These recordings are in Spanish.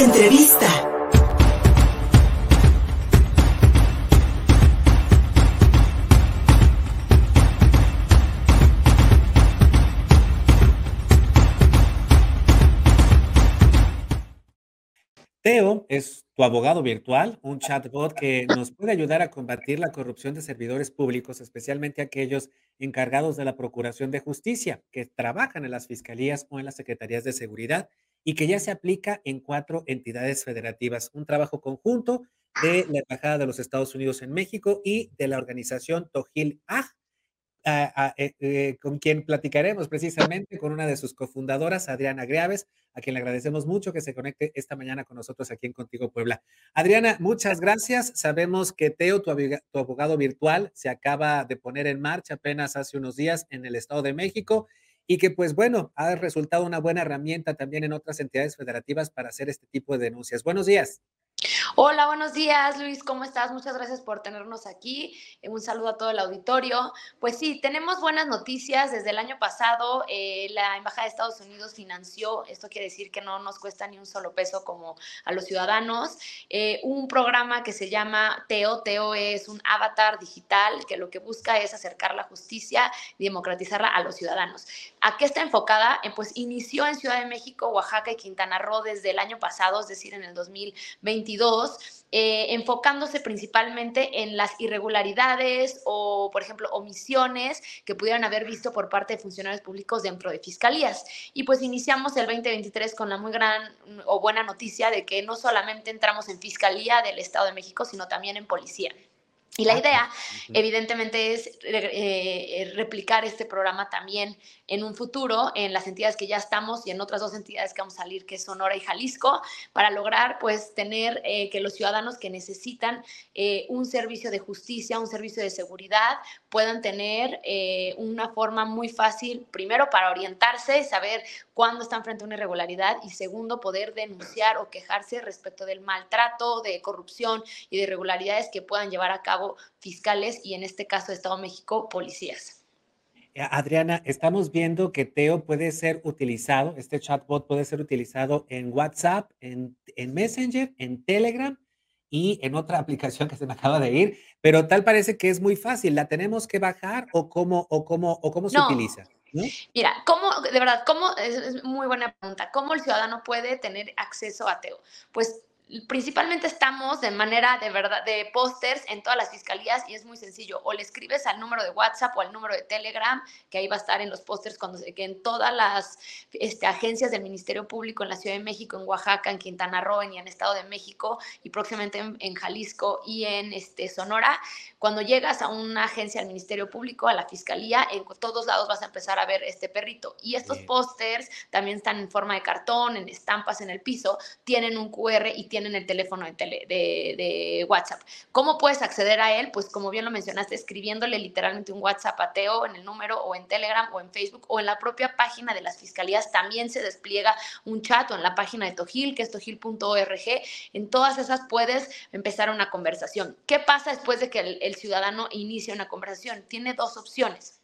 Entrevista. Teo es tu abogado virtual, un chatbot que nos puede ayudar a combatir la corrupción de servidores públicos, especialmente aquellos encargados de la Procuración de Justicia, que trabajan en las fiscalías o en las secretarías de seguridad y que ya se aplica en cuatro entidades federativas. Un trabajo conjunto de la Embajada de los Estados Unidos en México y de la organización Tojil Aj, eh, eh, con quien platicaremos precisamente con una de sus cofundadoras, Adriana Greaves, a quien le agradecemos mucho que se conecte esta mañana con nosotros aquí en Contigo Puebla. Adriana, muchas gracias. Sabemos que Teo, tu abogado virtual, se acaba de poner en marcha apenas hace unos días en el Estado de México y que pues bueno, ha resultado una buena herramienta también en otras entidades federativas para hacer este tipo de denuncias. Buenos días. Hola, buenos días, Luis, ¿cómo estás? Muchas gracias por tenernos aquí. Eh, un saludo a todo el auditorio. Pues sí, tenemos buenas noticias. Desde el año pasado, eh, la Embajada de Estados Unidos financió, esto quiere decir que no nos cuesta ni un solo peso como a los ciudadanos, eh, un programa que se llama TEO. TEO es un avatar digital que lo que busca es acercar la justicia y democratizarla a los ciudadanos. ¿A qué está enfocada? pues inició en Ciudad de México, Oaxaca y Quintana Roo desde el año pasado, es decir, en el 2022 eh, enfocándose principalmente en las irregularidades o, por ejemplo, omisiones que pudieran haber visto por parte de funcionarios públicos dentro de fiscalías. Y pues iniciamos el 2023 con la muy gran o buena noticia de que no solamente entramos en Fiscalía del Estado de México, sino también en Policía. Y la idea, evidentemente, es eh, replicar este programa también en un futuro en las entidades que ya estamos y en otras dos entidades que vamos a salir, que es Sonora y Jalisco, para lograr pues tener eh, que los ciudadanos que necesitan eh, un servicio de justicia, un servicio de seguridad, puedan tener eh, una forma muy fácil, primero para orientarse, saber cuándo están frente a una irregularidad y segundo, poder denunciar o quejarse respecto del maltrato, de corrupción y de irregularidades que puedan llevar a cabo fiscales y en este caso de Estado de México, policías. Eh, Adriana, estamos viendo que Teo puede ser utilizado, este chatbot puede ser utilizado en WhatsApp, en, Messenger, en Telegram y en otra aplicación que se me acaba de ir, pero tal parece que es muy fácil. ¿La tenemos que bajar o cómo, o cómo, o cómo se utiliza? Mira, ¿cómo, de verdad, cómo, es muy buena pregunta, ¿cómo el ciudadano puede tener acceso a Teo? Pues principalmente estamos de manera de verdad de pósters en todas las fiscalías y es muy sencillo. O le escribes al número de WhatsApp o al número de Telegram, que ahí va a estar en los pósters cuando que en todas las este, agencias del Ministerio Público en la Ciudad de México, en Oaxaca, en Quintana Roo y en Estado de México y próximamente en, Jalisco y en este, Sonora. Cuando llegas a una agencia del Ministerio Público, a la fiscalía, en todos lados vas a empezar a ver este perrito. Y estos pósters también están en forma de cartón, en estampas en el piso, tienen un QR y tienen en el teléfono de, de, WhatsApp. ¿Cómo puedes acceder a él? Pues como bien lo mencionaste, escribiéndole literalmente un WhatsApp a Teo en el número o en Telegram o en Facebook o en la propia página de las fiscalías también se despliega un chat o en la página de Tojil, que es tojil.org. En todas esas puedes empezar una conversación. ¿Qué pasa después de que el, el ciudadano inicia una conversación? Tiene dos opciones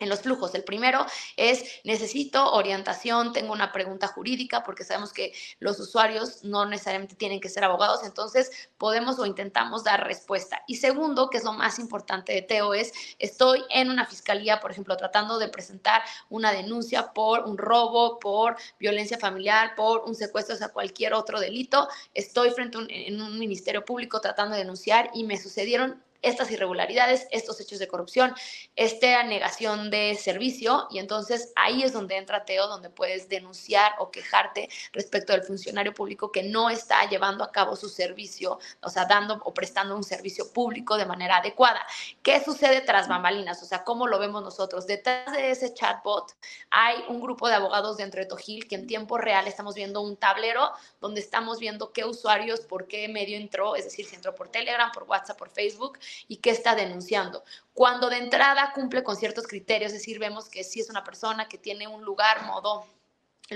en los flujos. El primero es necesito orientación, tengo una pregunta jurídica porque sabemos que los usuarios no necesariamente tienen que ser abogados, entonces podemos o intentamos dar respuesta. Y segundo, que es lo más importante de Teo, es estoy en una fiscalía, por ejemplo, tratando de presentar una denuncia por un robo, por violencia familiar, por un secuestro, o sea, cualquier otro delito. Estoy frente a un, en un ministerio público tratando de denunciar y me sucedieron estas irregularidades, estos hechos de corrupción, esta negación de servicio y entonces ahí es donde entra Teo, donde puedes denunciar o quejarte respecto del funcionario público que no está llevando a cabo su servicio, o sea, dando o prestando un servicio público de manera adecuada. ¿Qué sucede tras bambalinas? O sea, ¿cómo lo vemos nosotros? Detrás de ese chatbot hay un grupo de abogados dentro de Tojil que en tiempo real estamos viendo un tablero donde estamos viendo qué usuarios, por qué medio entró, es decir, si entró por Telegram, por WhatsApp, por Facebook y qué está denunciando. Cuando de entrada cumple con ciertos criterios, es decir, vemos que si es una persona que tiene un lugar, modo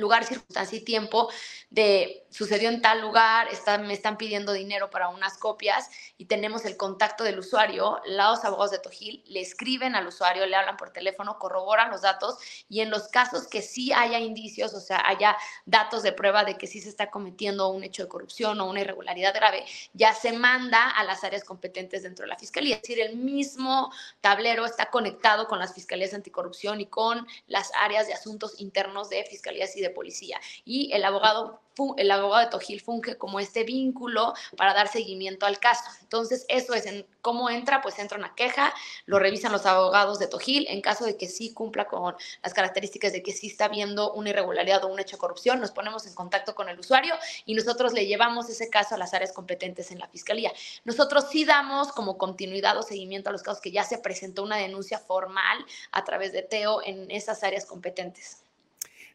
lugar, circunstancia y tiempo de sucedió en tal lugar, me están pidiendo dinero para unas copias y tenemos el contacto del usuario, los abogados de Tojil le escriben al usuario, le hablan por teléfono, corroboran los datos y en los casos que sí haya indicios, o sea, haya datos de prueba de que sí se está cometiendo un hecho de corrupción o una irregularidad grave, ya se manda a las áreas competentes dentro de la fiscalía. Es decir, el mismo tablero está conectado con las fiscalías anticorrupción y con las áreas de asuntos internos de fiscalías y de policía. Y el abogado, el abogado de Tojil funge como este vínculo para dar seguimiento al caso. Entonces, eso es en cómo entra, pues entra una queja, lo revisan los abogados de Tojil. En caso de que sí cumpla con las características de que sí está viendo una irregularidad o un hecho de corrupción, nos ponemos en contacto con el usuario y nosotros le llevamos ese caso a las áreas competentes en la fiscalía. Nosotros sí damos como continuidad o seguimiento a los casos que ya se presentó una denuncia formal a través de TEO en esas áreas competentes.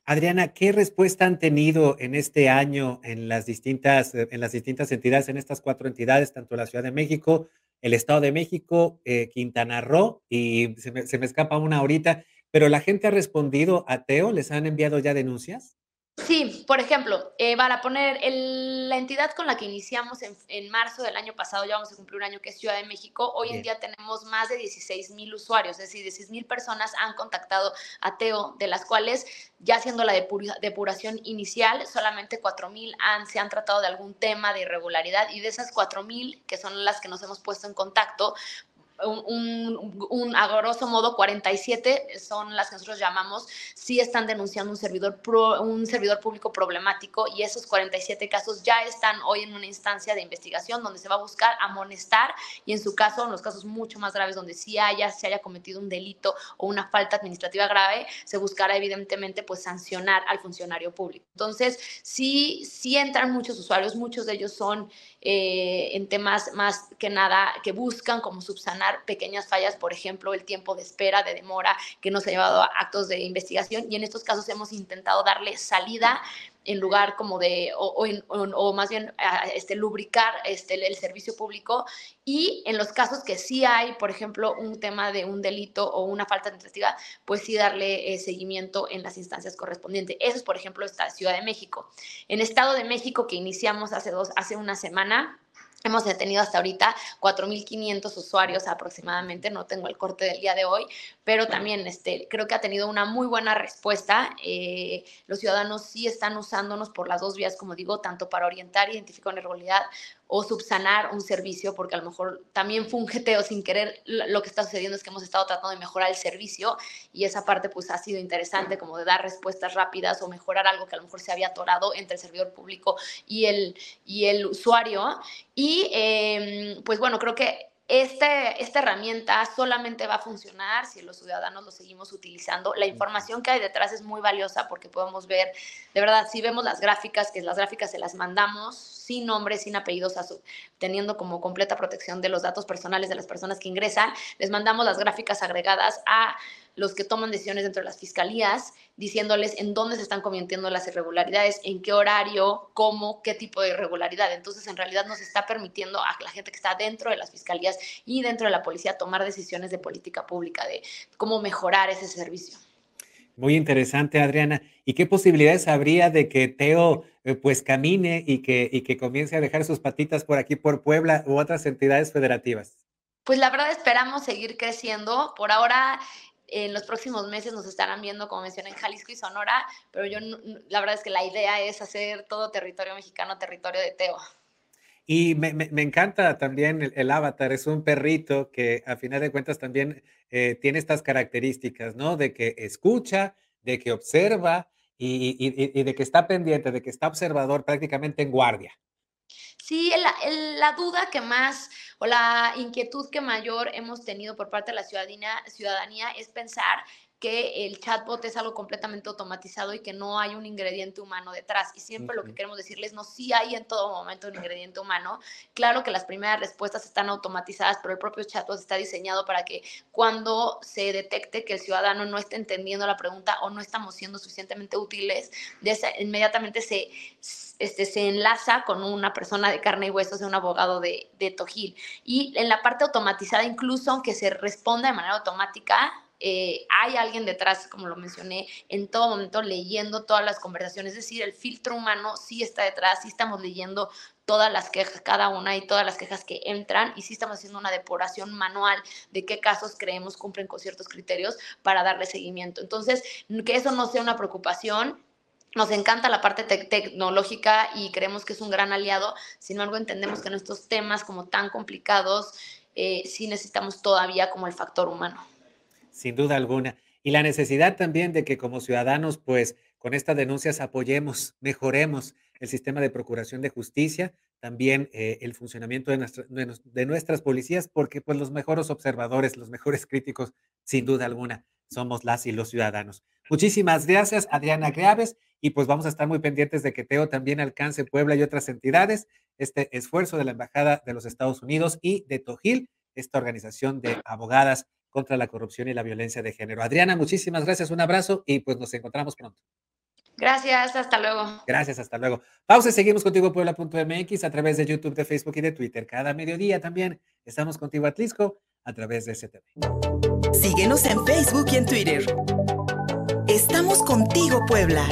Adriana, ¿qué respuesta han tenido en este año en las distintas, eh, en las distintas entidades, en estas cuatro entidades, tanto la Ciudad de México, el Estado de México, eh, Quintana Roo, y se me, se me escapa una ahorita, pero la gente ha respondido a Teo, ¿les han enviado ya denuncias? Sí, por ejemplo, eh, para poner la entidad con la que iniciamos en, marzo del año pasado, ya vamos a cumplir un año que es Ciudad de México, hoy en día tenemos más de 16 mil usuarios, es decir, 16 mil personas han contactado a Teo, de las cuales ya haciendo la depuración inicial, solamente 4 mil se han tratado de algún tema de irregularidad y de esas 4 mil, que son las que nos hemos puesto en contacto, un, un, a grosso modo 47 son las que nosotros llamamos si están denunciando un servidor, un servidor público problemático y esos 47 casos ya están hoy en una instancia de investigación donde se va a buscar amonestar y en su caso, en los casos mucho más graves donde sí haya, se haya cometido un delito o una falta administrativa grave, se buscará evidentemente pues sancionar al funcionario público. Entonces, sí, sí entran muchos usuarios, muchos de ellos son eh, en temas más que nada que buscan como subsanar pequeñas fallas, por ejemplo, el tiempo de espera, de demora que nos ha llevado a actos de investigación. Y en estos casos hemos intentado darle salida en lugar como de, o, más bien este, lubricar este, el servicio público y en los casos que sí hay, por ejemplo, un tema de un delito o una falta administrativa, pues sí darle eh, seguimiento en las instancias correspondientes. Eso es, por ejemplo, esta Ciudad de México. En Estado de México, que iniciamos hace, dos, hace una semana, Hemos tenido hasta ahorita 4.500 usuarios aproximadamente, no tengo el corte del día de hoy, pero también este, creo que ha tenido una muy buena respuesta. Eh, los ciudadanos sí están usándonos por las dos vías, como digo, tanto para orientar, identificar una irregularidad o subsanar un servicio, porque a lo mejor también fue un geteo sin querer. Lo que está sucediendo es que hemos estado tratando de mejorar el servicio y esa parte pues ha sido interesante como de dar respuestas rápidas o mejorar algo que a lo mejor se había atorado entre el servidor público y el, y el usuario. Y em, pues bueno, creo que este, esta herramienta solamente va a funcionar si los ciudadanos lo seguimos utilizando. La información que hay detrás es muy valiosa porque podemos ver, de verdad, si vemos las gráficas, que las gráficas se las mandamos sin nombre, sin apellidos, teniendo como completa protección de los datos personales de las personas que ingresan, les mandamos las gráficas agregadas a los que toman decisiones dentro de las fiscalías, diciéndoles en dónde se están cometiendo las irregularidades, en qué horario, cómo, qué tipo de irregularidad. Entonces, en realidad nos está permitiendo a la gente que está dentro de las fiscalías y dentro de la policía tomar decisiones de política pública, de cómo mejorar ese servicio. Muy interesante, Adriana. ¿Y qué posibilidades habría de que Teo eh, pues camine y que, y que comience a dejar sus patitas por aquí, por Puebla u otras entidades federativas? Pues la verdad esperamos seguir creciendo. Por ahora en los próximos meses nos estarán viendo, como mencioné, en Jalisco y Sonora, pero yo la verdad es que la idea es hacer todo territorio mexicano territorio de Teo. Y me, encanta también el, avatar, es un perrito que a final de cuentas también eh, tiene estas características, ¿no? De que escucha, de que observa y, de que está pendiente, de que está observador prácticamente en guardia. Sí, la duda que más o la inquietud que mayor hemos tenido por parte de la ciudadanía, ciudadanía es pensar que el chatbot es algo completamente automatizado y que no hay un ingrediente humano detrás. Y siempre lo que queremos decirles, no, sí hay en todo momento un ingrediente humano. Claro que las primeras respuestas están automatizadas, pero el propio chatbot está diseñado para que cuando se detecte que el ciudadano no está entendiendo la pregunta o no estamos siendo suficientemente útiles, inmediatamente se, este, se enlaza con una persona de carne y huesos, de un abogado de, de Tojil. Y en la parte automatizada, incluso aunque se responda de manera automática, eh, hay alguien detrás, como lo mencioné, en todo momento leyendo todas las conversaciones, es decir, el filtro humano sí está detrás, sí estamos leyendo todas las quejas, cada una y todas las quejas que entran y sí estamos haciendo una depuración manual de qué casos creemos cumplen con ciertos criterios para darle seguimiento. Entonces, que eso no sea una preocupación, nos encanta la parte tecnológica y creemos que es un gran aliado, sin embargo entendemos que en estos temas como tan complicados eh, sí necesitamos todavía como el factor humano. Sin duda alguna. Y la necesidad también de que como ciudadanos, pues con estas denuncias apoyemos, mejoremos el sistema de procuración de justicia, también eh, el funcionamiento de, de, nuestras policías, porque pues los mejores observadores, los mejores críticos, sin duda alguna, somos las y los ciudadanos. Muchísimas gracias, Adriana Graves, y pues vamos a estar muy pendientes de que Teo también alcance Puebla y otras entidades, este esfuerzo de la Embajada de los Estados Unidos y de Tojil, esta organización de abogadas contra la corrupción y la violencia de género. Adriana, muchísimas gracias, un abrazo y pues nos encontramos pronto. Gracias, hasta luego. Gracias, hasta luego. Pausa y seguimos contigo Puebla.mx a través de YouTube, de Facebook y de Twitter. Cada mediodía también estamos contigo Atlisco a través de STV. Síguenos en Facebook y en Twitter. Estamos contigo, Puebla.